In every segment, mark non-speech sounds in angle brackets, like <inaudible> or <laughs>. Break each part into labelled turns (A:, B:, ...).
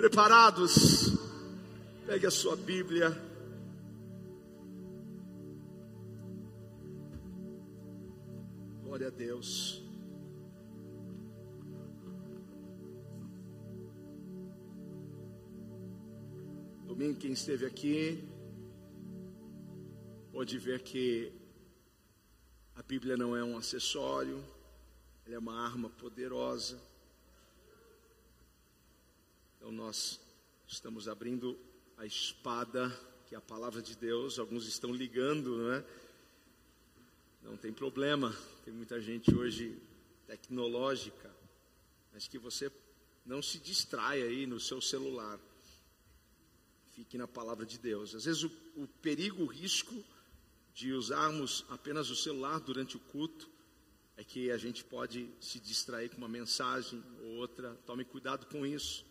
A: Preparados? Pegue a sua Bíblia. Glória a Deus. Domingo, quem esteve aqui, pode ver que a Bíblia não é um acessório, ela é uma arma poderosa então nós estamos abrindo a espada, que é a palavra de Deus. Alguns estão ligando, não é? Não tem problema. Tem muita gente hoje tecnológica, mas que você não se distraia aí no seu celular. Fique na palavra de Deus. Às vezes o, o perigo, o risco de usarmos apenas o celular durante o culto é que a gente pode se distrair com uma mensagem ou outra. Tome cuidado com isso.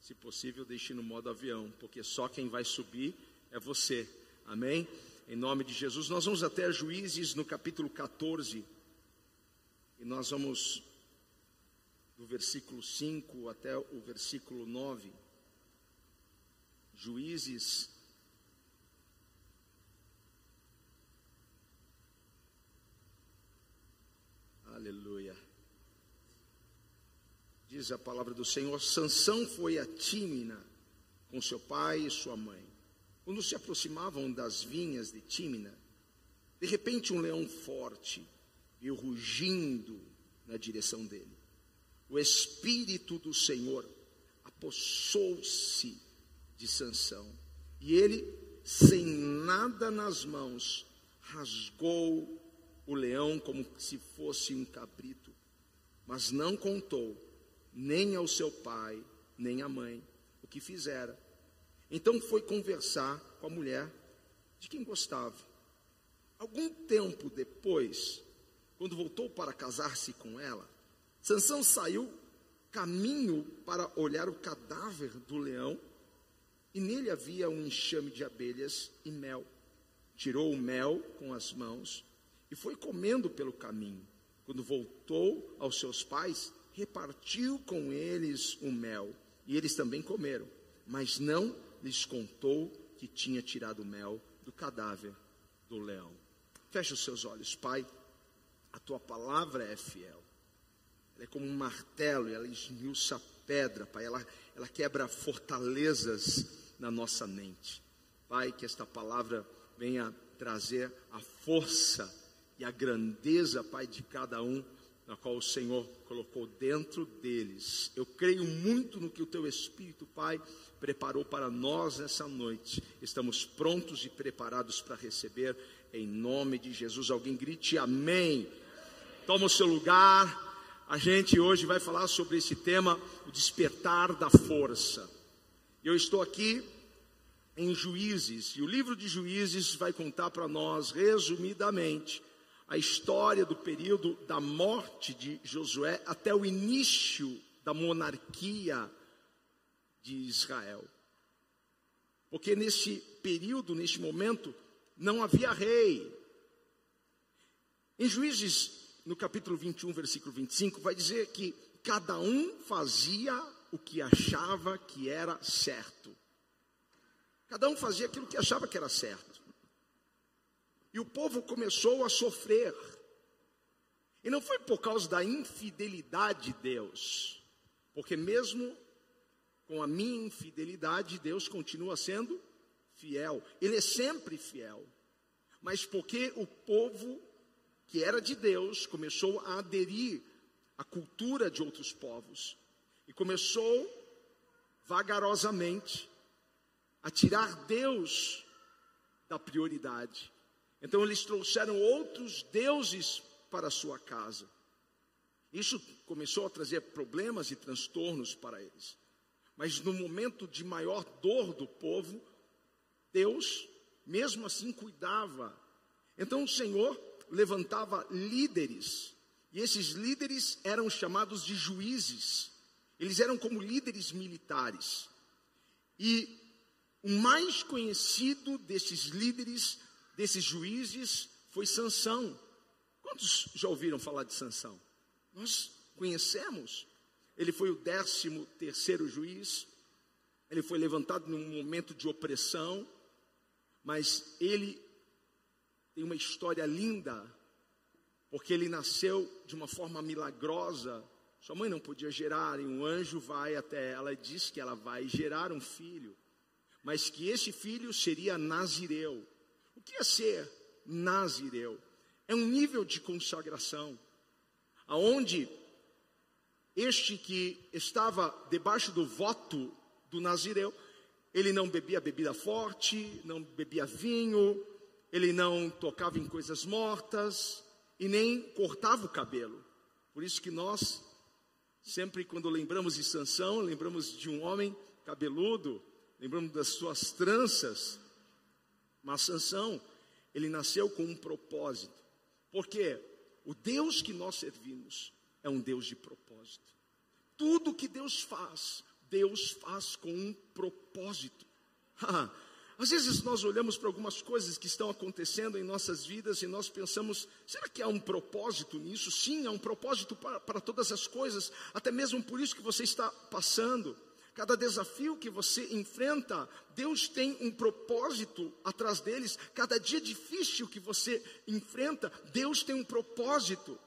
A: Se possível, deixe no modo avião, porque só quem vai subir é você. Amém? Em nome de Jesus. Nós vamos até Juízes no capítulo 14. E nós vamos do versículo 5 até o versículo 9. Juízes Aleluia. Diz a palavra do Senhor: Sansão foi a Tímina com seu pai e sua mãe. Quando se aproximavam das vinhas de Tímina, de repente um leão forte veio rugindo na direção dele. O espírito do Senhor apossou-se de Sansão, e ele, sem nada nas mãos, rasgou o leão como se fosse um cabrito, mas não contou nem ao seu pai, nem à mãe, o que fizera. Então foi conversar com a mulher de quem gostava. Algum tempo depois, quando voltou para casar-se com ela, Sansão saiu caminho para olhar o cadáver do leão, e nele havia um enxame de abelhas e mel. Tirou o mel com as mãos e foi comendo pelo caminho. Quando voltou aos seus pais, repartiu com eles o mel, e eles também comeram, mas não lhes contou que tinha tirado o mel do cadáver do leão. Feche os seus olhos, Pai. A tua palavra é fiel. Ela é como um martelo ela esmiuça a pedra, Pai. Ela, ela quebra fortalezas na nossa mente. Pai, que esta palavra venha trazer a força e a grandeza, Pai, de cada um na qual o Senhor colocou dentro deles. Eu creio muito no que o teu Espírito, Pai, preparou para nós nessa noite. Estamos prontos e preparados para receber, em nome de Jesus. Alguém grite amém. Toma o seu lugar. A gente hoje vai falar sobre esse tema, o despertar da força. Eu estou aqui em Juízes, e o livro de Juízes vai contar para nós, resumidamente, a história do período da morte de Josué até o início da monarquia de Israel. Porque nesse período, neste momento, não havia rei. Em Juízes, no capítulo 21, versículo 25, vai dizer que cada um fazia o que achava que era certo. Cada um fazia aquilo que achava que era certo. E o povo começou a sofrer. E não foi por causa da infidelidade de Deus, porque mesmo com a minha infidelidade, Deus continua sendo fiel. Ele é sempre fiel. Mas porque o povo que era de Deus começou a aderir à cultura de outros povos e começou vagarosamente a tirar Deus da prioridade. Então eles trouxeram outros deuses para a sua casa. Isso começou a trazer problemas e transtornos para eles. Mas no momento de maior dor do povo, Deus, mesmo assim, cuidava. Então o Senhor levantava líderes, e esses líderes eram chamados de juízes. Eles eram como líderes militares. E o mais conhecido desses líderes desses juízes foi Sansão. Quantos já ouviram falar de Sansão? Nós conhecemos. Ele foi o décimo terceiro juiz. ele foi levantado num momento de opressão, mas ele tem uma história linda, porque ele nasceu de uma forma milagrosa. Sua mãe não podia gerar, e um anjo vai até ela e diz que ela vai gerar um filho, mas que esse filho seria nazireu. O que é ser nazireu? É um nível de consagração, aonde este que estava debaixo do voto do Nazireu, ele não bebia bebida forte, não bebia vinho, ele não tocava em coisas mortas e nem cortava o cabelo. Por isso que nós, sempre quando lembramos de Sansão, lembramos de um homem cabeludo, lembramos das suas tranças. Mas Sansão, ele nasceu com um propósito. Porque o Deus que nós servimos é um Deus de propósito. Tudo que Deus faz, Deus faz com um propósito. Às vezes nós olhamos para algumas coisas que estão acontecendo em nossas vidas e nós pensamos: será que há um propósito nisso? Sim, há um propósito para, para todas as coisas, até mesmo por isso que você está passando. Cada desafio que você enfrenta, Deus tem um propósito atrás deles. Cada dia difícil que você enfrenta, Deus tem um propósito.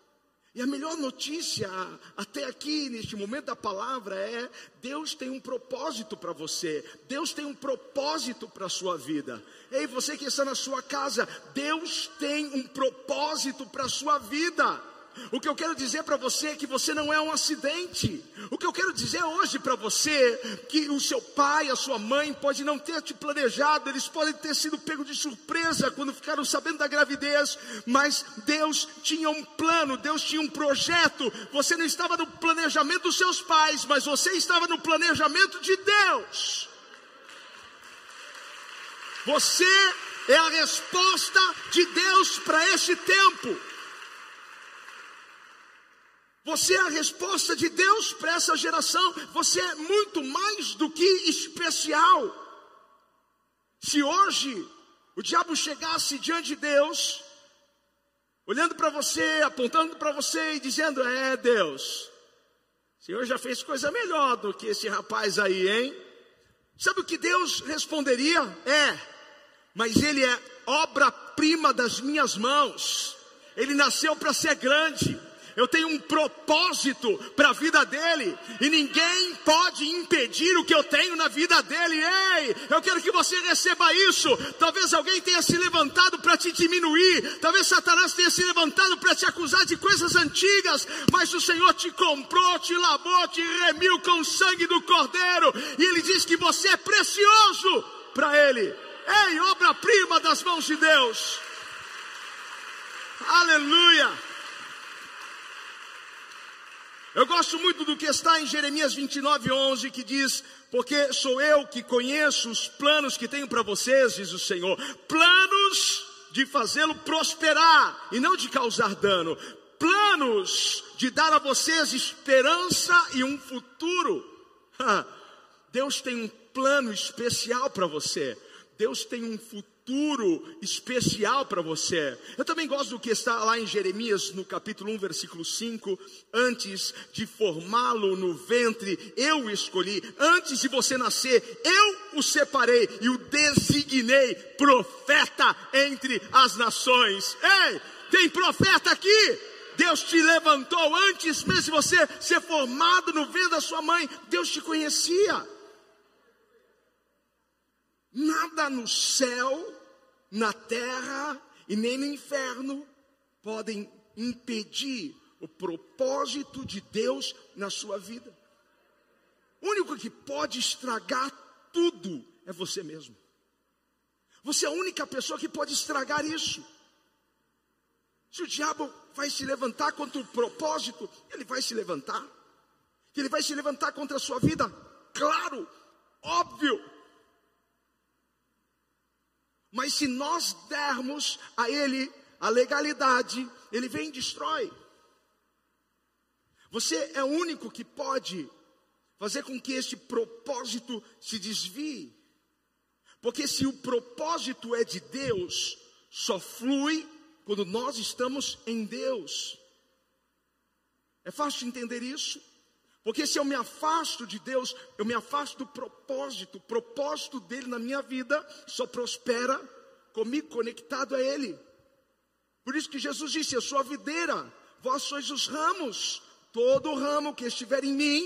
A: E a melhor notícia até aqui, neste momento da palavra, é: Deus tem um propósito para você, Deus tem um propósito para a sua vida. Ei, você que está na sua casa, Deus tem um propósito para a sua vida. O que eu quero dizer para você é que você não é um acidente. O que eu quero dizer hoje para você é que o seu pai, a sua mãe pode não ter te planejado, eles podem ter sido pego de surpresa quando ficaram sabendo da gravidez, mas Deus tinha um plano, Deus tinha um projeto. Você não estava no planejamento dos seus pais, mas você estava no planejamento de Deus. Você é a resposta de Deus para este tempo. Você é a resposta de Deus para essa geração. Você é muito mais do que especial. Se hoje o diabo chegasse diante de Deus, olhando para você, apontando para você e dizendo: É Deus, o Senhor já fez coisa melhor do que esse rapaz aí, hein? Sabe o que Deus responderia? É, mas ele é obra-prima das minhas mãos, ele nasceu para ser grande eu tenho um propósito para a vida dele, e ninguém pode impedir o que eu tenho na vida dele. Ei, eu quero que você receba isso. Talvez alguém tenha se levantado para te diminuir, talvez Satanás tenha se levantado para te acusar de coisas antigas, mas o Senhor te comprou, te lavou, te remiu com o sangue do Cordeiro, e ele diz que você é precioso para ele. Ei, obra-prima das mãos de Deus. Aleluia. Eu gosto muito do que está em Jeremias 29, 11, que diz: Porque sou eu que conheço os planos que tenho para vocês, diz o Senhor, planos de fazê-lo prosperar e não de causar dano, planos de dar a vocês esperança e um futuro. <laughs> Deus tem um plano especial para você. Deus tem um futuro futuro especial para você. Eu também gosto do que está lá em Jeremias, no capítulo 1, versículo 5. Antes de formá-lo no ventre, eu o escolhi. Antes de você nascer, eu o separei e o designei profeta entre as nações. Ei, tem profeta aqui? Deus te levantou antes mesmo de você ser formado no ventre da sua mãe. Deus te conhecia. Nada no céu na terra e nem no inferno podem impedir o propósito de Deus na sua vida. O único que pode estragar tudo é você mesmo. Você é a única pessoa que pode estragar isso. Se o diabo vai se levantar contra o propósito, ele vai se levantar. Ele vai se levantar contra a sua vida, claro, óbvio. Mas se nós dermos a ele a legalidade, ele vem e destrói. Você é o único que pode fazer com que este propósito se desvie. Porque se o propósito é de Deus, só flui quando nós estamos em Deus. É fácil entender isso? Porque se eu me afasto de Deus, eu me afasto do propósito, o propósito dele na minha vida só prospera comigo conectado a ele. Por isso que Jesus disse: Eu sou a videira, vós sois os ramos. Todo ramo que estiver em mim,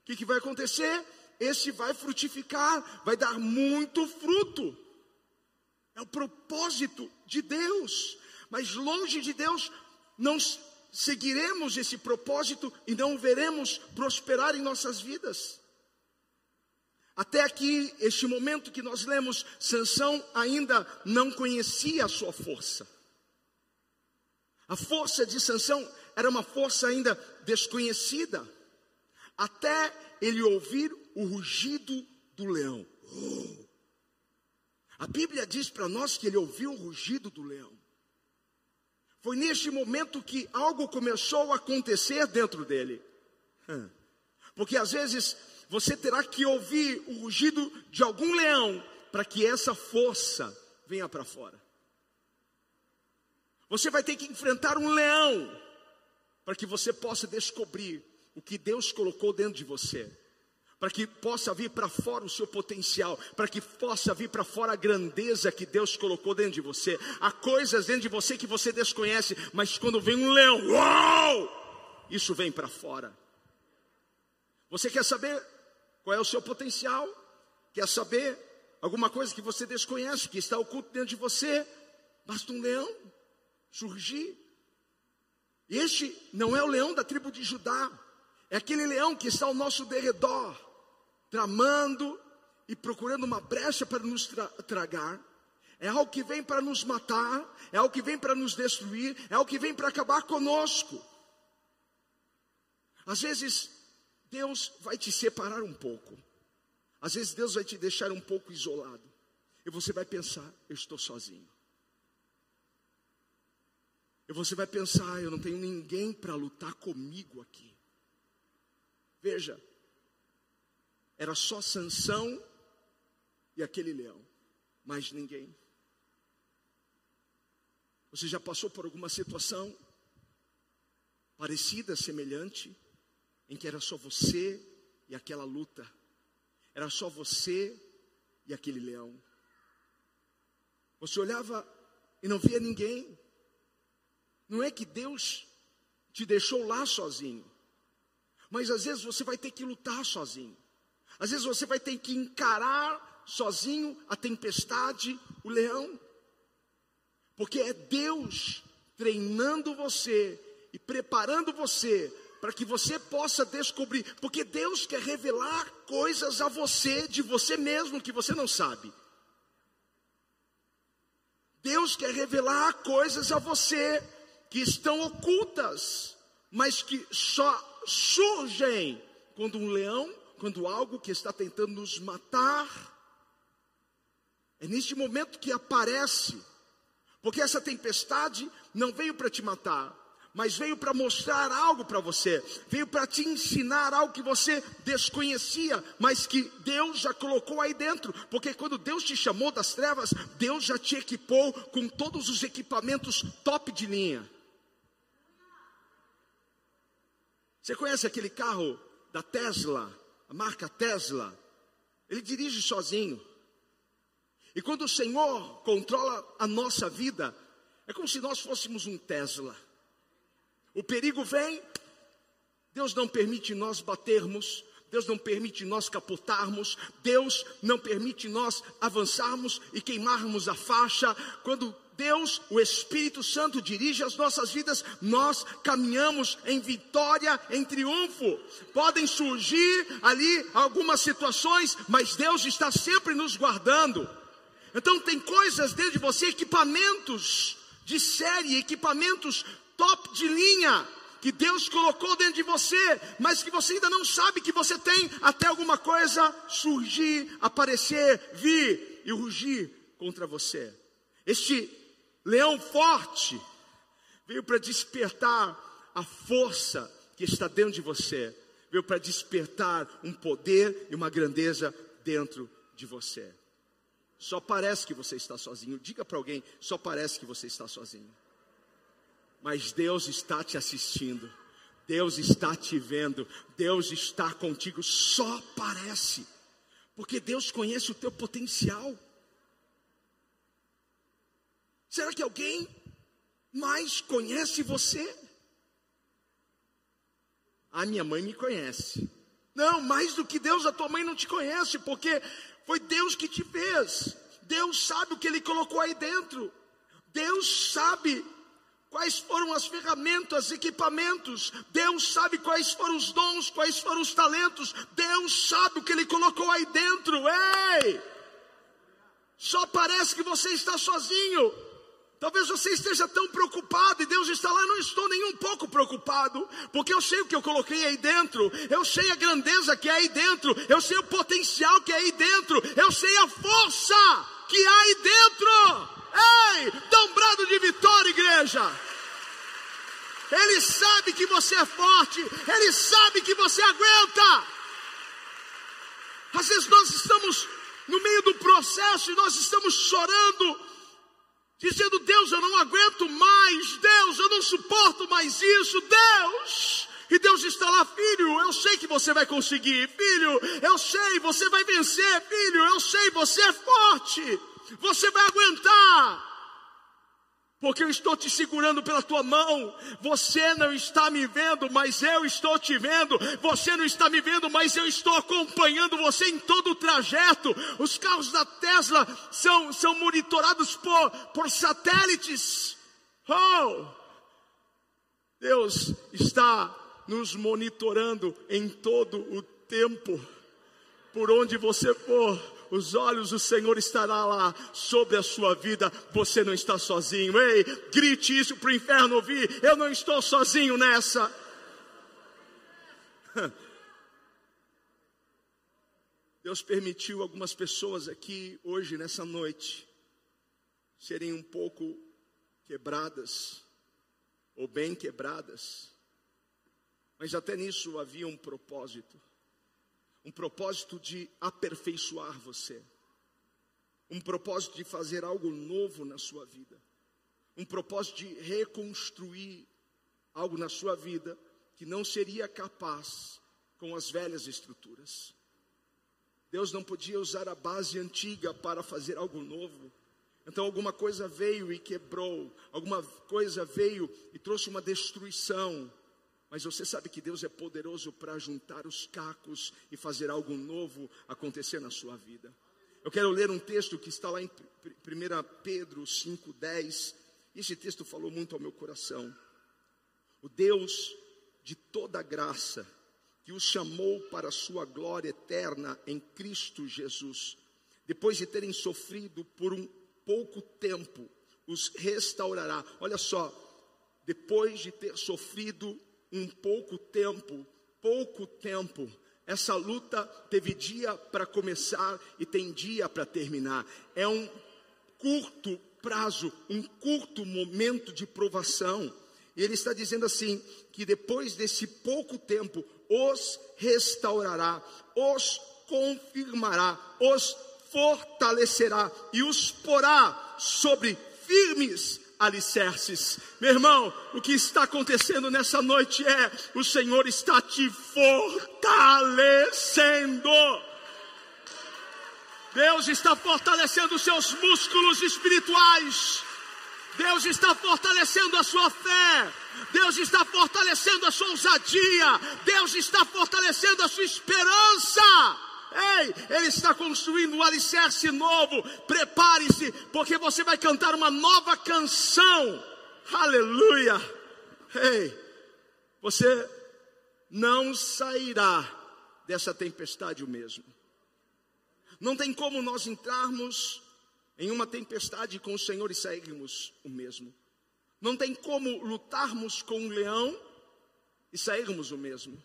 A: o que, que vai acontecer? Esse vai frutificar, vai dar muito fruto. É o propósito de Deus. Mas longe de Deus, não seguiremos esse propósito e não veremos prosperar em nossas vidas. Até aqui, este momento que nós lemos, Sansão ainda não conhecia a sua força. A força de Sansão era uma força ainda desconhecida, até ele ouvir o rugido do leão. A Bíblia diz para nós que ele ouviu o rugido do leão. Foi neste momento que algo começou a acontecer dentro dele. Porque às vezes você terá que ouvir o rugido de algum leão para que essa força venha para fora. Você vai ter que enfrentar um leão para que você possa descobrir o que Deus colocou dentro de você. Para que possa vir para fora o seu potencial, para que possa vir para fora a grandeza que Deus colocou dentro de você. Há coisas dentro de você que você desconhece, mas quando vem um leão, uau! Isso vem para fora. Você quer saber qual é o seu potencial? Quer saber alguma coisa que você desconhece, que está oculto dentro de você? Basta um leão surgir. Este não é o leão da tribo de Judá, é aquele leão que está ao nosso derredor, tramando e procurando uma brecha para nos tra tragar. É algo que vem para nos matar, é algo que vem para nos destruir, é algo que vem para acabar conosco. Às vezes, Deus vai te separar um pouco. Às vezes, Deus vai te deixar um pouco isolado. E você vai pensar: eu estou sozinho. E você vai pensar, eu não tenho ninguém para lutar comigo aqui. Veja, era só Sansão e aquele leão, mais ninguém. Você já passou por alguma situação parecida, semelhante, em que era só você e aquela luta, era só você e aquele leão. Você olhava e não via ninguém, não é que Deus te deixou lá sozinho. Mas às vezes você vai ter que lutar sozinho. Às vezes você vai ter que encarar sozinho a tempestade, o leão. Porque é Deus treinando você e preparando você para que você possa descobrir, porque Deus quer revelar coisas a você de você mesmo que você não sabe. Deus quer revelar coisas a você que estão ocultas, mas que só surgem quando um leão, quando algo que está tentando nos matar, é neste momento que aparece, porque essa tempestade não veio para te matar, mas veio para mostrar algo para você, veio para te ensinar algo que você desconhecia, mas que Deus já colocou aí dentro, porque quando Deus te chamou das trevas, Deus já te equipou com todos os equipamentos top de linha. Você conhece aquele carro da Tesla, a marca Tesla? Ele dirige sozinho. E quando o Senhor controla a nossa vida, é como se nós fôssemos um Tesla. O perigo vem, Deus não permite nós batermos, Deus não permite nós capotarmos, Deus não permite nós avançarmos e queimarmos a faixa. Quando Deus, o Espírito Santo, dirige as nossas vidas, nós caminhamos em vitória, em triunfo. Podem surgir ali algumas situações, mas Deus está sempre nos guardando. Então, tem coisas dentro de você, equipamentos de série, equipamentos top de linha, que Deus colocou dentro de você, mas que você ainda não sabe que você tem, até alguma coisa surgir, aparecer, vir e rugir contra você. Este leão forte, veio para despertar a força que está dentro de você, veio para despertar um poder e uma grandeza dentro de você. Só parece que você está sozinho. Diga para alguém: só parece que você está sozinho. Mas Deus está te assistindo. Deus está te vendo, Deus está contigo, só parece, porque Deus conhece o teu potencial. Será que alguém mais conhece você? A minha mãe me conhece. Não, mais do que Deus, a tua mãe não te conhece, porque foi Deus que te fez. Deus sabe o que Ele colocou aí dentro. Deus sabe quais foram as ferramentas, equipamentos. Deus sabe quais foram os dons, quais foram os talentos. Deus sabe o que Ele colocou aí dentro. Ei! Só parece que você está sozinho. Talvez você esteja tão preocupado e Deus está lá, não estou nem um pouco preocupado, porque eu sei o que eu coloquei aí dentro, eu sei a grandeza que é aí dentro, eu sei o potencial que é aí dentro, eu sei a força que há aí dentro. Ei, dá um brado de vitória, igreja. Ele sabe que você é forte, ele sabe que você aguenta. Às vezes nós estamos no meio do processo e nós estamos chorando dizendo: Deus, eu não aguento mais, Deus, eu não suporto mais isso, Deus. E Deus está lá, filho, eu sei que você vai conseguir, filho, eu sei, você vai vencer, filho, eu sei, você é forte, você vai aguentar porque eu estou te segurando pela tua mão. Você não está me vendo, mas eu estou te vendo. Você não está me vendo, mas eu estou acompanhando você em todo o trajeto. Os carros da Tesla são, são monitorados por, por satélites. Oh! Deus está nos monitorando em todo o tempo. Por onde você for, os olhos do Senhor estará lá sobre a sua vida. Você não está sozinho. Ei, grite isso para o inferno ouvir. Eu não estou sozinho nessa. <laughs> Deus permitiu algumas pessoas aqui hoje, nessa noite, serem um pouco quebradas, ou bem quebradas, mas até nisso havia um propósito um propósito de aperfeiçoar você, um propósito de fazer algo novo na sua vida, um propósito de reconstruir algo na sua vida que não seria capaz com as velhas estruturas. Deus não podia usar a base antiga para fazer algo novo. Então alguma coisa veio e quebrou, alguma coisa veio e trouxe uma destruição. Mas você sabe que Deus é poderoso para juntar os cacos e fazer algo novo acontecer na sua vida. Eu quero ler um texto que está lá em 1 Pedro 5,10. Esse texto falou muito ao meu coração. O Deus de toda graça, que os chamou para a sua glória eterna em Cristo Jesus, depois de terem sofrido por um pouco tempo, os restaurará. Olha só, depois de ter sofrido um pouco tempo, pouco tempo. Essa luta teve dia para começar e tem dia para terminar. É um curto prazo, um curto momento de provação. E ele está dizendo assim: que depois desse pouco tempo, os restaurará, os confirmará, os fortalecerá e os porá sobre firmes alicerces. Meu irmão, o que está acontecendo nessa noite é: o Senhor está te fortalecendo. Deus está fortalecendo os seus músculos espirituais. Deus está fortalecendo a sua fé. Deus está fortalecendo a sua ousadia. Deus está fortalecendo a sua esperança. Ei, Ele está construindo um alicerce novo. Prepare-se, porque você vai cantar uma nova canção. Aleluia. Ei, você não sairá dessa tempestade o mesmo. Não tem como nós entrarmos em uma tempestade com o Senhor e sairmos o mesmo. Não tem como lutarmos com um leão e sairmos o mesmo.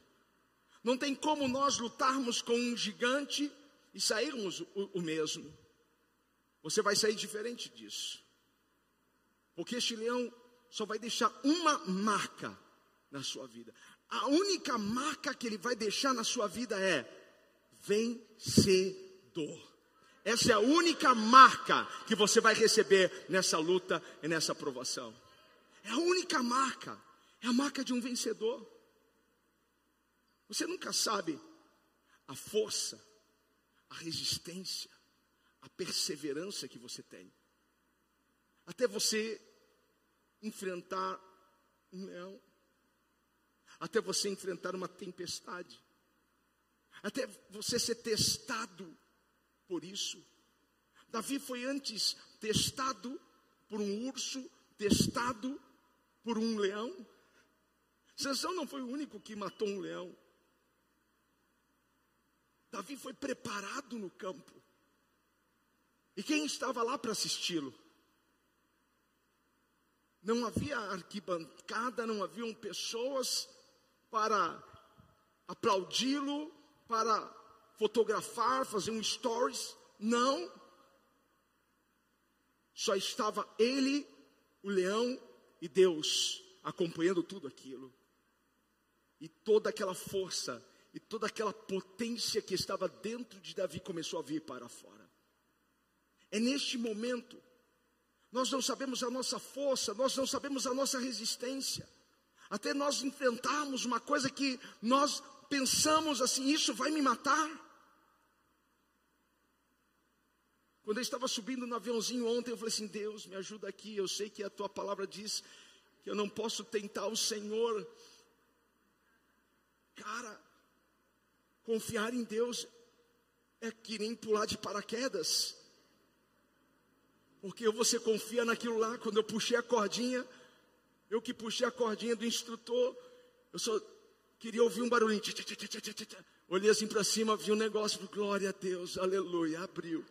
A: Não tem como nós lutarmos com um gigante e sairmos o, o mesmo. Você vai sair diferente disso. Porque este leão só vai deixar uma marca na sua vida. A única marca que ele vai deixar na sua vida é vencedor. Essa é a única marca que você vai receber nessa luta e nessa aprovação. É a única marca. É a marca de um vencedor. Você nunca sabe a força, a resistência, a perseverança que você tem. Até você enfrentar um leão, até você enfrentar uma tempestade, até você ser testado por isso. Davi foi antes testado por um urso, testado por um leão. Sansão não foi o único que matou um leão. Davi foi preparado no campo. E quem estava lá para assisti-lo? Não havia arquibancada, não haviam pessoas para aplaudi-lo, para fotografar, fazer um stories. Não. Só estava ele, o leão e Deus acompanhando tudo aquilo. E toda aquela força e toda aquela potência que estava dentro de Davi começou a vir para fora. É neste momento, nós não sabemos a nossa força, nós não sabemos a nossa resistência, até nós enfrentarmos uma coisa que nós pensamos assim: isso vai me matar. Quando eu estava subindo no aviãozinho ontem, eu falei assim: Deus, me ajuda aqui. Eu sei que a tua palavra diz que eu não posso tentar o Senhor. Cara, confiar em Deus é que nem pular de paraquedas. Porque você confia naquilo lá. Quando eu puxei a cordinha, eu que puxei a cordinha do instrutor, eu só queria ouvir um barulhinho. Olhei assim para cima, vi um negócio, glória a Deus, aleluia, abriu.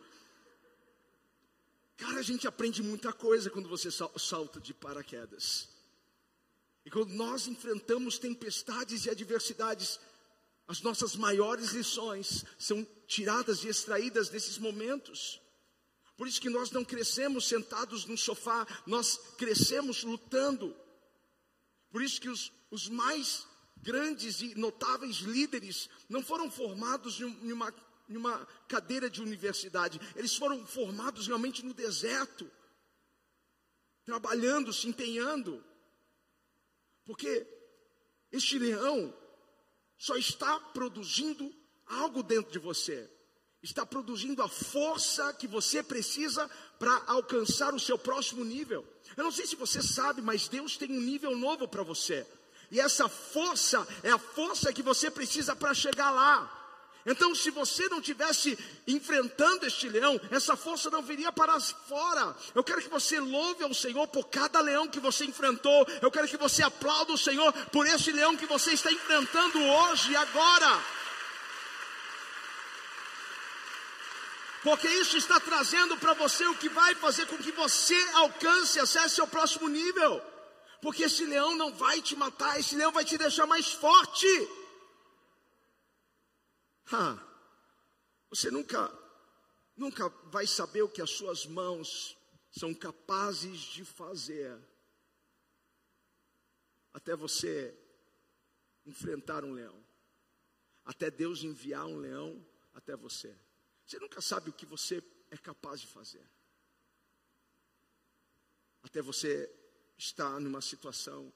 A: Cara, a gente aprende muita coisa quando você salta de paraquedas. E quando nós enfrentamos tempestades e adversidades, as nossas maiores lições são tiradas e extraídas desses momentos. Por isso que nós não crescemos sentados no sofá, nós crescemos lutando. Por isso que os, os mais grandes e notáveis líderes não foram formados em uma numa cadeira de universidade. Eles foram formados realmente no deserto, trabalhando, se empenhando. Porque este leão só está produzindo algo dentro de você. Está produzindo a força que você precisa para alcançar o seu próximo nível. Eu não sei se você sabe, mas Deus tem um nível novo para você. E essa força é a força que você precisa para chegar lá. Então, se você não tivesse enfrentando este leão, essa força não viria para fora. Eu quero que você louve ao Senhor por cada leão que você enfrentou. Eu quero que você aplaude o Senhor por este leão que você está enfrentando hoje e agora. Porque isso está trazendo para você o que vai fazer com que você alcance, acesse ao próximo nível. Porque esse leão não vai te matar, esse leão vai te deixar mais forte. Ha, você nunca, nunca vai saber o que as suas mãos são capazes de fazer até você enfrentar um leão, até Deus enviar um leão até você. Você nunca sabe o que você é capaz de fazer. Até você estar numa situação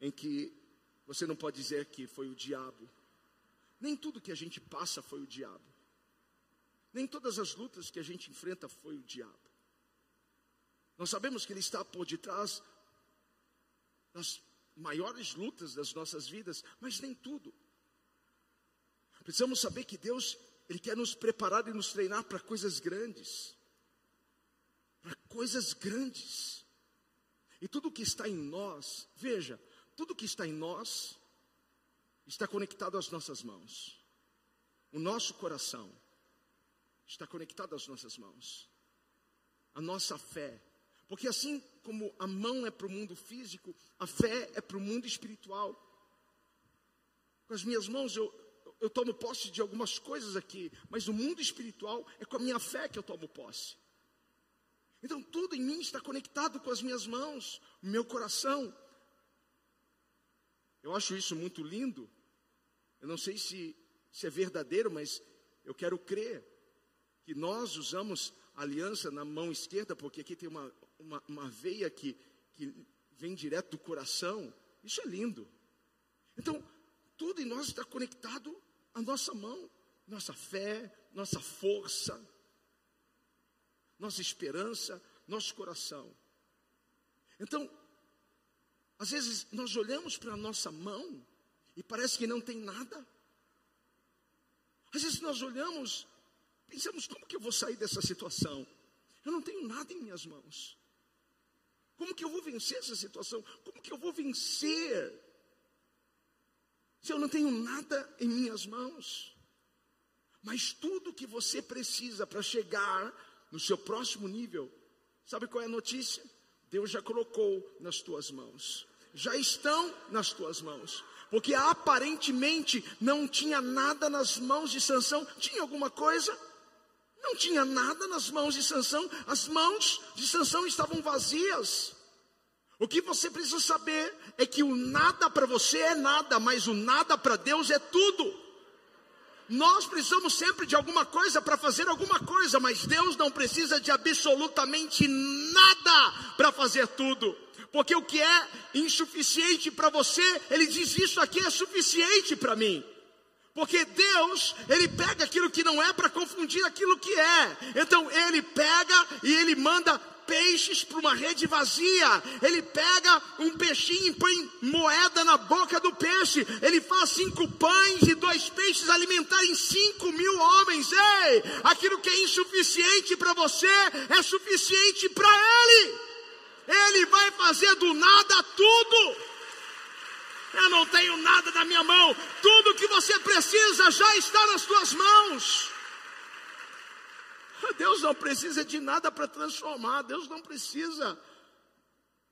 A: em que você não pode dizer que foi o diabo nem tudo que a gente passa foi o diabo. Nem todas as lutas que a gente enfrenta foi o diabo. Nós sabemos que ele está por detrás das maiores lutas das nossas vidas, mas nem tudo. Precisamos saber que Deus, ele quer nos preparar e nos treinar para coisas grandes. Para coisas grandes. E tudo que está em nós, veja, tudo que está em nós está conectado às nossas mãos. O nosso coração está conectado às nossas mãos. A nossa fé. Porque assim como a mão é para o mundo físico, a fé é para o mundo espiritual. Com as minhas mãos eu, eu tomo posse de algumas coisas aqui, mas no mundo espiritual é com a minha fé que eu tomo posse. Então tudo em mim está conectado com as minhas mãos, meu coração. Eu acho isso muito lindo. Eu não sei se, se é verdadeiro, mas eu quero crer que nós usamos aliança na mão esquerda, porque aqui tem uma, uma, uma veia que, que vem direto do coração. Isso é lindo. Então, Tudo em nós está conectado à nossa mão, nossa fé, nossa força, nossa esperança, nosso coração. Então, às vezes nós olhamos para a nossa mão e parece que não tem nada. Às vezes nós olhamos, pensamos, como que eu vou sair dessa situação? Eu não tenho nada em minhas mãos. Como que eu vou vencer essa situação? Como que eu vou vencer se eu não tenho nada em minhas mãos? Mas tudo que você precisa para chegar no seu próximo nível, sabe qual é a notícia? Deus já colocou nas tuas mãos. Já estão nas tuas mãos. Porque aparentemente não tinha nada nas mãos de Sansão. Tinha alguma coisa? Não tinha nada nas mãos de Sansão. As mãos de Sansão estavam vazias. O que você precisa saber é que o nada para você é nada, mas o nada para Deus é tudo. Nós precisamos sempre de alguma coisa para fazer alguma coisa, mas Deus não precisa de absolutamente nada para fazer tudo. Porque o que é insuficiente para você, Ele diz: Isso aqui é suficiente para mim. Porque Deus, Ele pega aquilo que não é para confundir aquilo que é. Então Ele pega e Ele manda peixes para uma rede vazia. Ele pega um peixinho e põe moeda na boca do peixe. Ele faz cinco pães e dois peixes alimentarem cinco mil homens. Ei, aquilo que é insuficiente para você é suficiente para Ele. Ele vai fazer do nada tudo. Eu não tenho nada na minha mão. Tudo que você precisa já está nas tuas mãos. Deus não precisa de nada para transformar, Deus não precisa.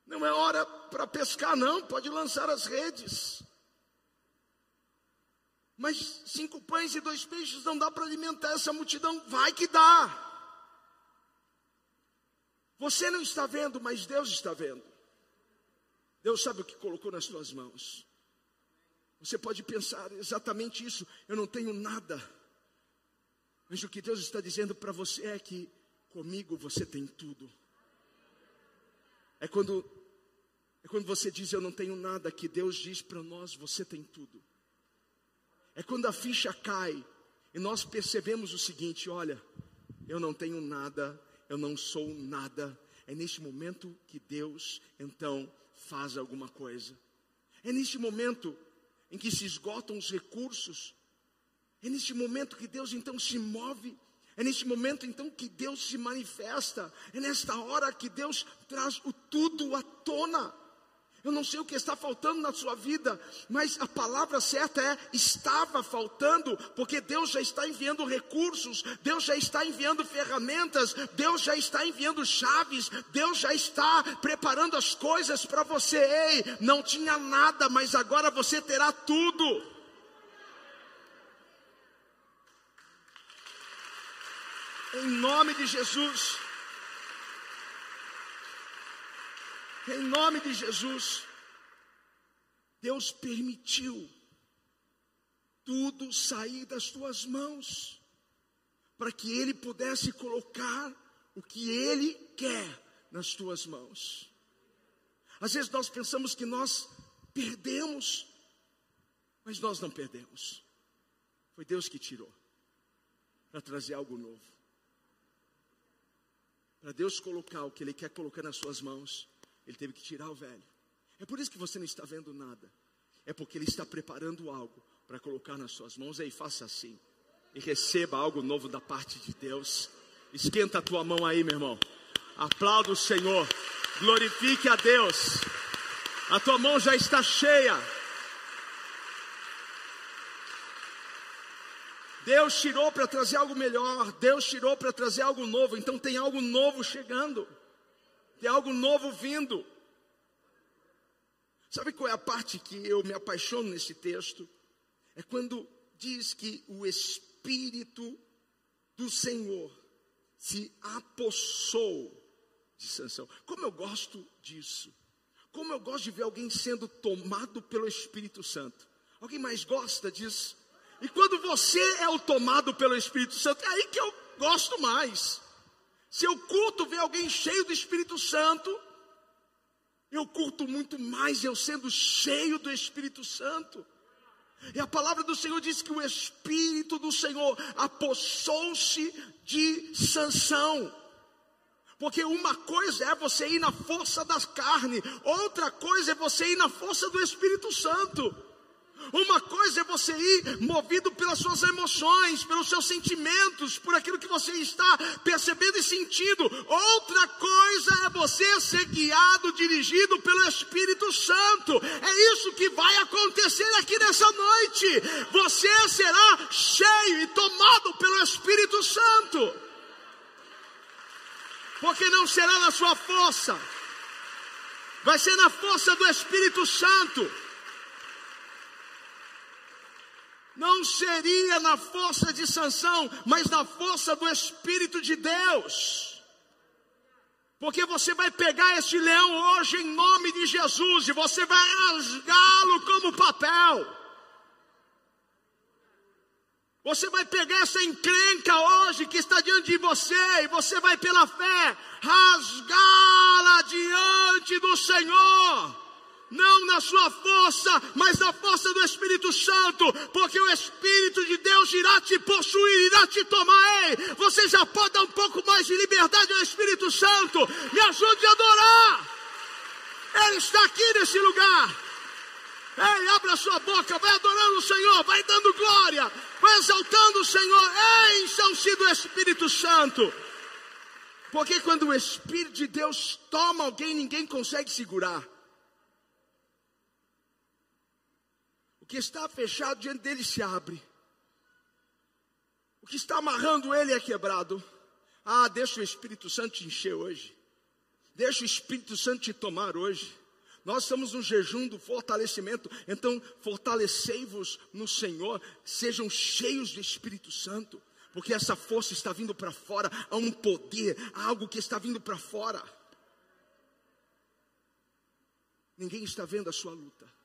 A: Não é hora para pescar, não, pode lançar as redes. Mas cinco pães e dois peixes não dá para alimentar essa multidão, vai que dá. Você não está vendo, mas Deus está vendo. Deus sabe o que colocou nas suas mãos. Você pode pensar exatamente isso, eu não tenho nada. Mas o que Deus está dizendo para você é que comigo você tem tudo. É quando é quando você diz eu não tenho nada que Deus diz para nós você tem tudo. É quando a ficha cai e nós percebemos o seguinte, olha, eu não tenho nada, eu não sou nada. É neste momento que Deus então faz alguma coisa. É neste momento em que se esgotam os recursos é neste momento que Deus então se move. É neste momento então que Deus se manifesta. É nesta hora que Deus traz o tudo à tona. Eu não sei o que está faltando na sua vida, mas a palavra certa é: estava faltando, porque Deus já está enviando recursos, Deus já está enviando ferramentas, Deus já está enviando chaves, Deus já está preparando as coisas para você. Ei, não tinha nada, mas agora você terá tudo. Em nome de Jesus. Em nome de Jesus. Deus permitiu tudo sair das tuas mãos, para que Ele pudesse colocar o que Ele quer nas tuas mãos. Às vezes nós pensamos que nós perdemos, mas nós não perdemos. Foi Deus que tirou para trazer algo novo. Para Deus colocar o que Ele quer colocar nas suas mãos, Ele teve que tirar o velho. É por isso que você não está vendo nada. É porque Ele está preparando algo para colocar nas suas mãos. Aí faça assim. E receba algo novo da parte de Deus. Esquenta a tua mão aí, meu irmão. Aplauda o Senhor. Glorifique a Deus. A tua mão já está cheia. Deus tirou para trazer algo melhor, Deus tirou para trazer algo novo, então tem algo novo chegando, tem algo novo vindo. Sabe qual é a parte que eu me apaixono nesse texto? É quando diz que o Espírito do Senhor se apossou de Sansão. Como eu gosto disso. Como eu gosto de ver alguém sendo tomado pelo Espírito Santo. Alguém mais gosta disso? E quando você é o tomado pelo Espírito Santo, é aí que eu gosto mais. Se eu culto ver alguém cheio do Espírito Santo, eu culto muito mais eu sendo cheio do Espírito Santo. E a palavra do Senhor diz que o Espírito do Senhor apossou-se de Sansão. Porque uma coisa é você ir na força das carnes, outra coisa é você ir na força do Espírito Santo. Uma coisa é você ir movido pelas suas emoções, pelos seus sentimentos, por aquilo que você está percebendo e sentindo. Outra coisa é você ser guiado, dirigido pelo Espírito Santo. É isso que vai acontecer aqui nessa noite. Você será cheio e tomado pelo Espírito Santo. Porque não será na sua força, vai ser na força do Espírito Santo. Não seria na força de Sansão, mas na força do Espírito de Deus. Porque você vai pegar este leão hoje em nome de Jesus e você vai rasgá-lo como papel. Você vai pegar essa encrenca hoje que está diante de você e você vai pela fé rasgá-la diante do Senhor não na sua força, mas na força do Espírito Santo, porque o Espírito de Deus irá te possuir, irá te tomar. Ei, você já pode dar um pouco mais de liberdade ao Espírito Santo, me ajude a adorar. Ele está aqui nesse lugar. Ei, abra sua boca, vai adorando o Senhor, vai dando glória, vai exaltando o Senhor. Encham-se do Espírito Santo. Porque quando o Espírito de Deus toma alguém, ninguém consegue segurar. Que está fechado diante dele se abre. O que está amarrando ele é quebrado. Ah, deixa o Espírito Santo te encher hoje. Deixa o Espírito Santo te tomar hoje. Nós estamos no jejum do fortalecimento, então fortalecei-vos no Senhor, sejam cheios do Espírito Santo, porque essa força está vindo para fora, há um poder, há algo que está vindo para fora. Ninguém está vendo a sua luta.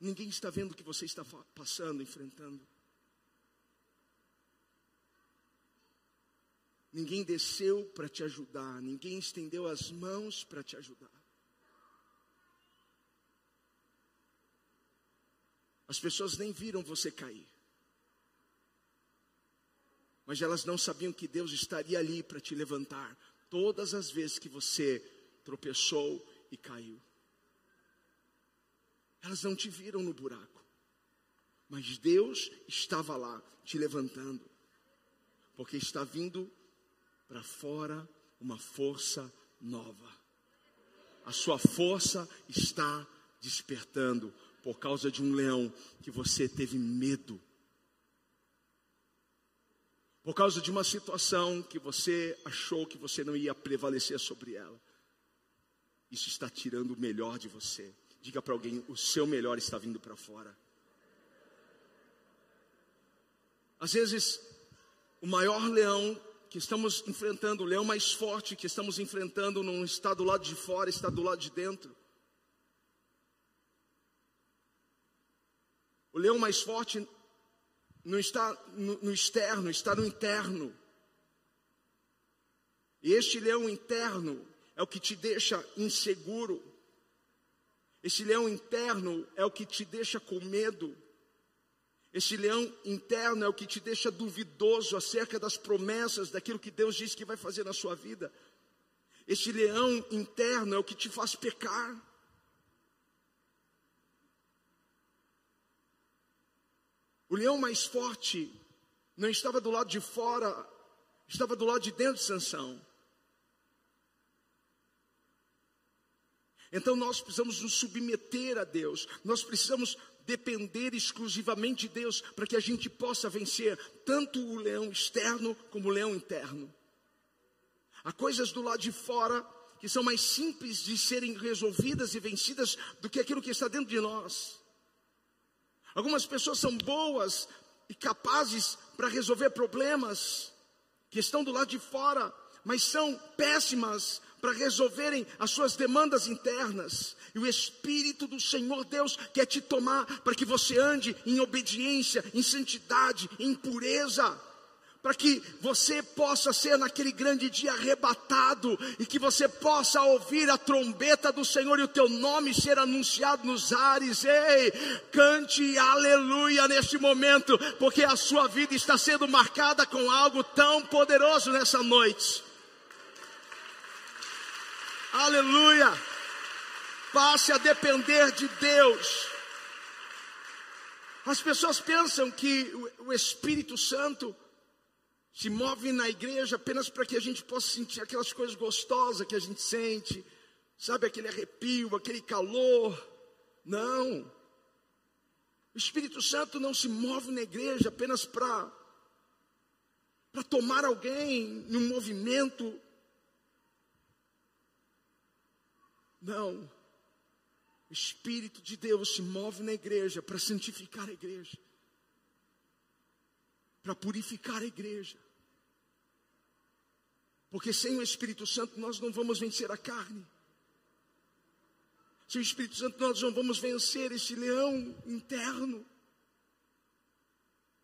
A: Ninguém está vendo o que você está passando, enfrentando. Ninguém desceu para te ajudar, ninguém estendeu as mãos para te ajudar. As pessoas nem viram você cair. Mas elas não sabiam que Deus estaria ali para te levantar todas as vezes que você tropeçou e caiu. Elas não te viram no buraco. Mas Deus estava lá te levantando. Porque está vindo para fora uma força nova. A sua força está despertando por causa de um leão que você teve medo. Por causa de uma situação que você achou que você não ia prevalecer sobre ela. Isso está tirando o melhor de você. Diga para alguém: o seu melhor está vindo para fora. Às vezes, o maior leão que estamos enfrentando, o leão mais forte que estamos enfrentando, não está do lado de fora, está do lado de dentro. O leão mais forte não está no, no externo, está no interno. E este leão interno é o que te deixa inseguro, esse leão interno é o que te deixa com medo. Esse leão interno é o que te deixa duvidoso acerca das promessas, daquilo que Deus diz que vai fazer na sua vida. Esse leão interno é o que te faz pecar. O leão mais forte não estava do lado de fora, estava do lado de dentro de Sansão. Então nós precisamos nos submeter a Deus, nós precisamos depender exclusivamente de Deus para que a gente possa vencer tanto o leão externo como o leão interno. Há coisas do lado de fora que são mais simples de serem resolvidas e vencidas do que aquilo que está dentro de nós. Algumas pessoas são boas e capazes para resolver problemas que estão do lado de fora, mas são péssimas para resolverem as suas demandas internas. E o Espírito do Senhor Deus quer te tomar para que você ande em obediência, em santidade, em pureza. para que você possa ser naquele grande dia arrebatado e que você possa ouvir a trombeta do Senhor e o teu nome ser anunciado nos ares. Ei, cante aleluia neste momento, porque a sua vida está sendo marcada com algo tão poderoso nessa noite. Aleluia! Passe a depender de Deus. As pessoas pensam que o Espírito Santo se move na igreja apenas para que a gente possa sentir aquelas coisas gostosas que a gente sente, sabe, aquele arrepio, aquele calor. Não. O Espírito Santo não se move na igreja apenas para para tomar alguém num movimento. Não. O Espírito de Deus se move na igreja para santificar a igreja para purificar a igreja. Porque sem o Espírito Santo nós não vamos vencer a carne. Sem o Espírito Santo nós não vamos vencer esse leão interno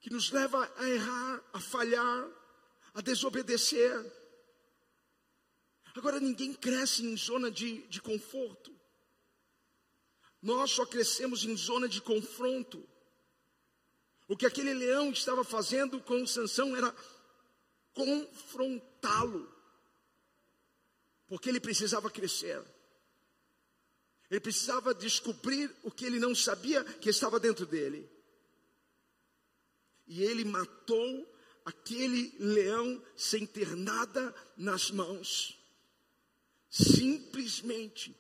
A: que nos leva a errar, a falhar, a desobedecer. Agora ninguém cresce em zona de, de conforto. Nós só crescemos em zona de confronto. O que aquele leão estava fazendo com Sansão era confrontá-lo. Porque ele precisava crescer. Ele precisava descobrir o que ele não sabia que estava dentro dele. E ele matou aquele leão sem ter nada nas mãos. Simplesmente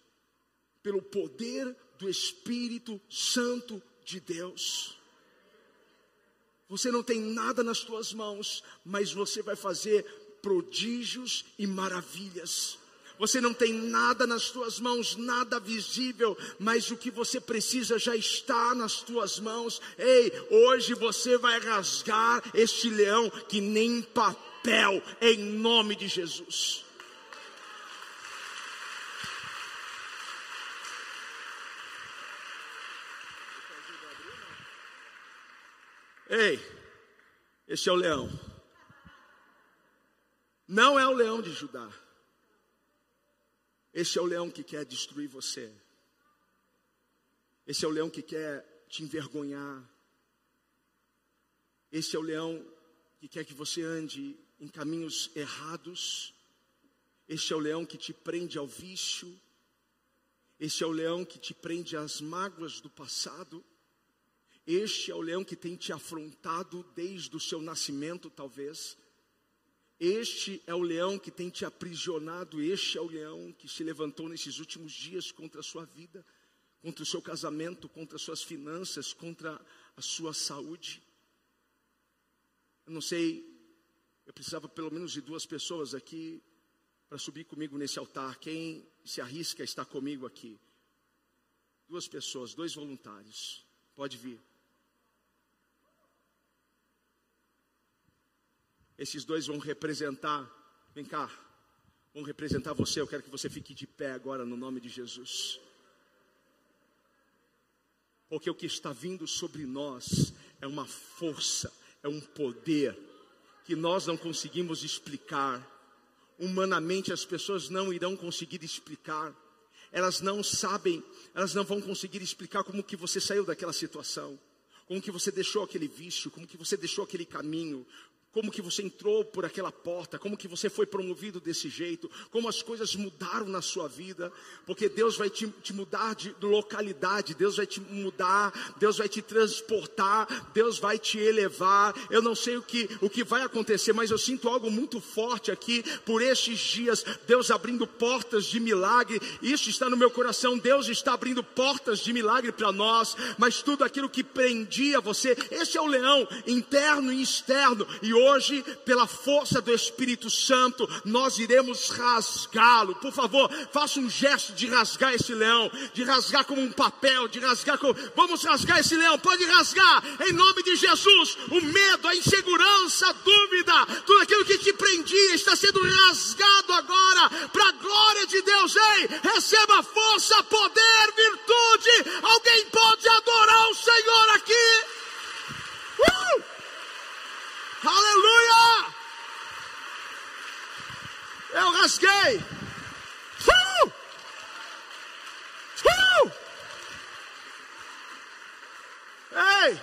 A: pelo poder do Espírito Santo de Deus. Você não tem nada nas tuas mãos, mas você vai fazer prodígios e maravilhas. Você não tem nada nas tuas mãos, nada visível, mas o que você precisa já está nas tuas mãos. Ei, hoje você vai rasgar este leão que nem papel, em nome de Jesus. Ei, esse é o leão. Não é o leão de Judá. Esse é o leão que quer destruir você. Esse é o leão que quer te envergonhar. Esse é o leão que quer que você ande em caminhos errados. Esse é o leão que te prende ao vício. Esse é o leão que te prende às mágoas do passado. Este é o leão que tem te afrontado desde o seu nascimento, talvez. Este é o leão que tem te aprisionado. Este é o leão que se levantou nesses últimos dias contra a sua vida, contra o seu casamento, contra as suas finanças, contra a sua saúde. Eu não sei, eu precisava pelo menos de duas pessoas aqui para subir comigo nesse altar. Quem se arrisca a estar comigo aqui? Duas pessoas, dois voluntários. Pode vir. Esses dois vão representar, vem cá, vão representar você. Eu quero que você fique de pé agora no nome de Jesus. Porque o que está vindo sobre nós é uma força, é um poder que nós não conseguimos explicar. Humanamente as pessoas não irão conseguir explicar. Elas não sabem, elas não vão conseguir explicar como que você saiu daquela situação como que você deixou aquele vício, como que você deixou aquele caminho, como que você entrou por aquela porta, como que você foi promovido desse jeito, como as coisas mudaram na sua vida, porque Deus vai te, te mudar de, de localidade, Deus vai te mudar, Deus vai te transportar, Deus vai te elevar. Eu não sei o que, o que vai acontecer, mas eu sinto algo muito forte aqui por estes dias, Deus abrindo portas de milagre. Isso está no meu coração. Deus está abrindo portas de milagre para nós, mas tudo aquilo que prendia você, esse é o leão interno e externo, e hoje hoje, pela força do Espírito Santo, nós iremos rasgá-lo. Por favor, faça um gesto de rasgar esse leão, de rasgar como um papel, de rasgar como. Vamos rasgar esse leão, pode rasgar, em nome de Jesus. O medo, a insegurança, a dúvida, tudo aquilo que te prendia está sendo rasgado agora, para a glória de Deus. Ei, receba força, poder, virtude. Alguém pode adorar o Senhor aqui? Uh! Aleluia! Eu rasguei. Uh! Uh! Ei,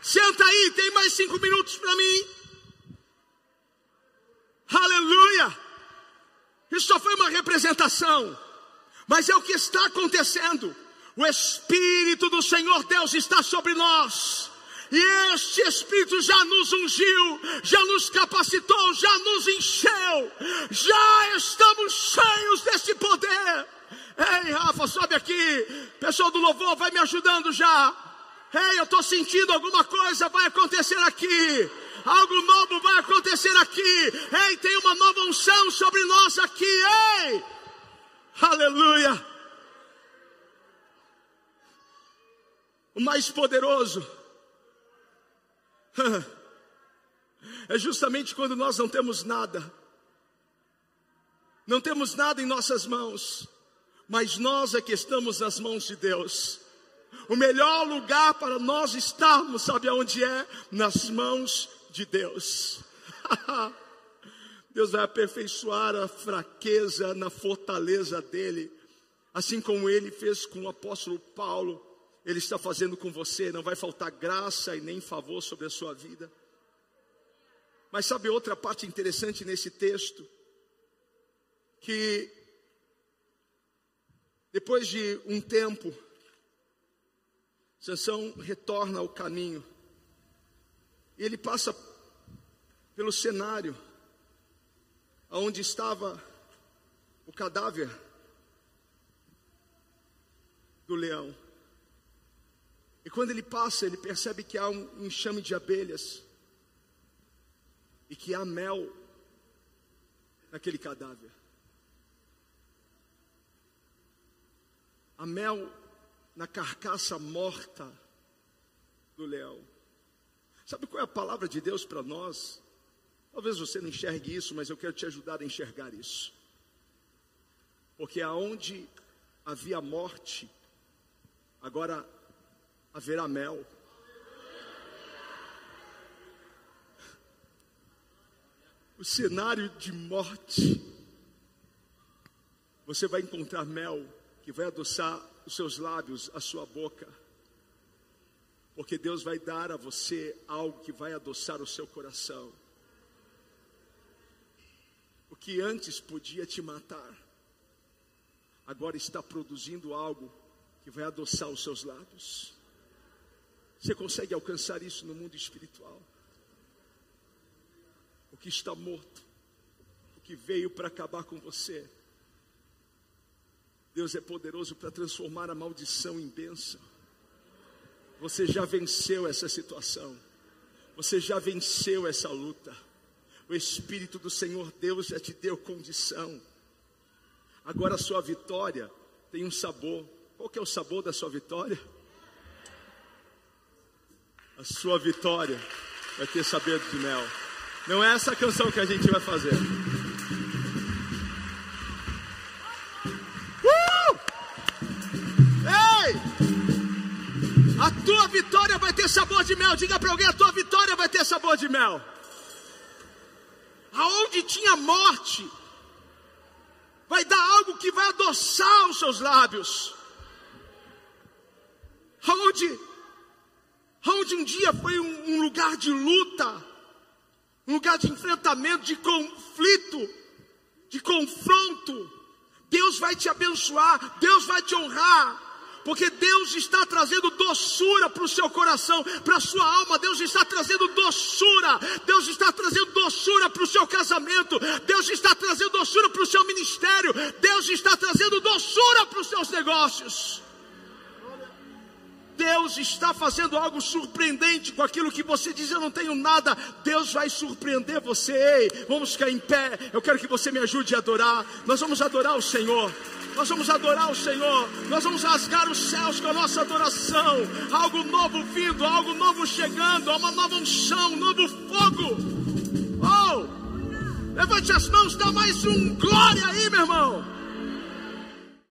A: senta aí, tem mais cinco minutos para mim. Aleluia! Isso só foi uma representação, mas é o que está acontecendo. O Espírito do Senhor Deus está sobre nós. E este Espírito já nos ungiu, já nos capacitou, já nos encheu, já estamos cheios desse poder. Ei, Rafa, sobe aqui. Pessoal do louvor, vai me ajudando já. Ei, eu estou sentindo alguma coisa vai acontecer aqui. Algo novo vai acontecer aqui. Ei, tem uma nova unção sobre nós aqui. Ei, aleluia. O mais poderoso <laughs> é justamente quando nós não temos nada. Não temos nada em nossas mãos, mas nós é que estamos nas mãos de Deus. O melhor lugar para nós estarmos, sabe aonde é? Nas mãos de Deus. <laughs> Deus vai aperfeiçoar a fraqueza na fortaleza dele, assim como ele fez com o apóstolo Paulo, ele está fazendo com você, não vai faltar graça e nem favor sobre a sua vida. Mas sabe outra parte interessante nesse texto? Que depois de um tempo, Sansão retorna ao caminho. E ele passa pelo cenário onde estava o cadáver do leão. E quando ele passa, ele percebe que há um enxame de abelhas e que há mel naquele cadáver. Há mel na carcaça morta do leão. Sabe qual é a palavra de Deus para nós? Talvez você não enxergue isso, mas eu quero te ajudar a enxergar isso. Porque aonde havia morte, agora haverá mel. O cenário de morte, você vai encontrar mel que vai adoçar os seus lábios, a sua boca. Porque Deus vai dar a você algo que vai adoçar o seu coração. O que antes podia te matar, agora está produzindo algo que vai adoçar os seus lábios. Você consegue alcançar isso no mundo espiritual? O que está morto, o que veio para acabar com você, Deus é poderoso para transformar a maldição em bênção. Você já venceu essa situação. Você já venceu essa luta. O Espírito do Senhor Deus já te deu condição. Agora a sua vitória tem um sabor. Qual que é o sabor da sua vitória? A sua vitória vai ter saber de mel. Não é essa canção que a gente vai fazer. tua vitória vai ter sabor de mel. Diga para alguém: a tua vitória vai ter sabor de mel. Aonde tinha morte, vai dar algo que vai adoçar os seus lábios. Aonde, aonde um dia foi um, um lugar de luta, um lugar de enfrentamento, de conflito, de confronto. Deus vai te abençoar, Deus vai te honrar porque Deus está trazendo doçura para o seu coração, para a sua alma. Deus está trazendo doçura. Deus está trazendo doçura para o seu casamento. Deus está trazendo doçura para o seu ministério. Deus está trazendo doçura para os seus negócios. Deus está fazendo algo surpreendente com aquilo que você diz: Eu não tenho nada. Deus vai surpreender você. Ei, vamos ficar em pé. Eu quero que você me ajude a adorar. Nós vamos adorar o Senhor. Nós vamos adorar o Senhor. Nós vamos rasgar os céus com a nossa adoração. Algo novo vindo, algo novo chegando, uma nova unção, um novo fogo. Oh! Levante as mãos, dá mais um glória aí, meu irmão.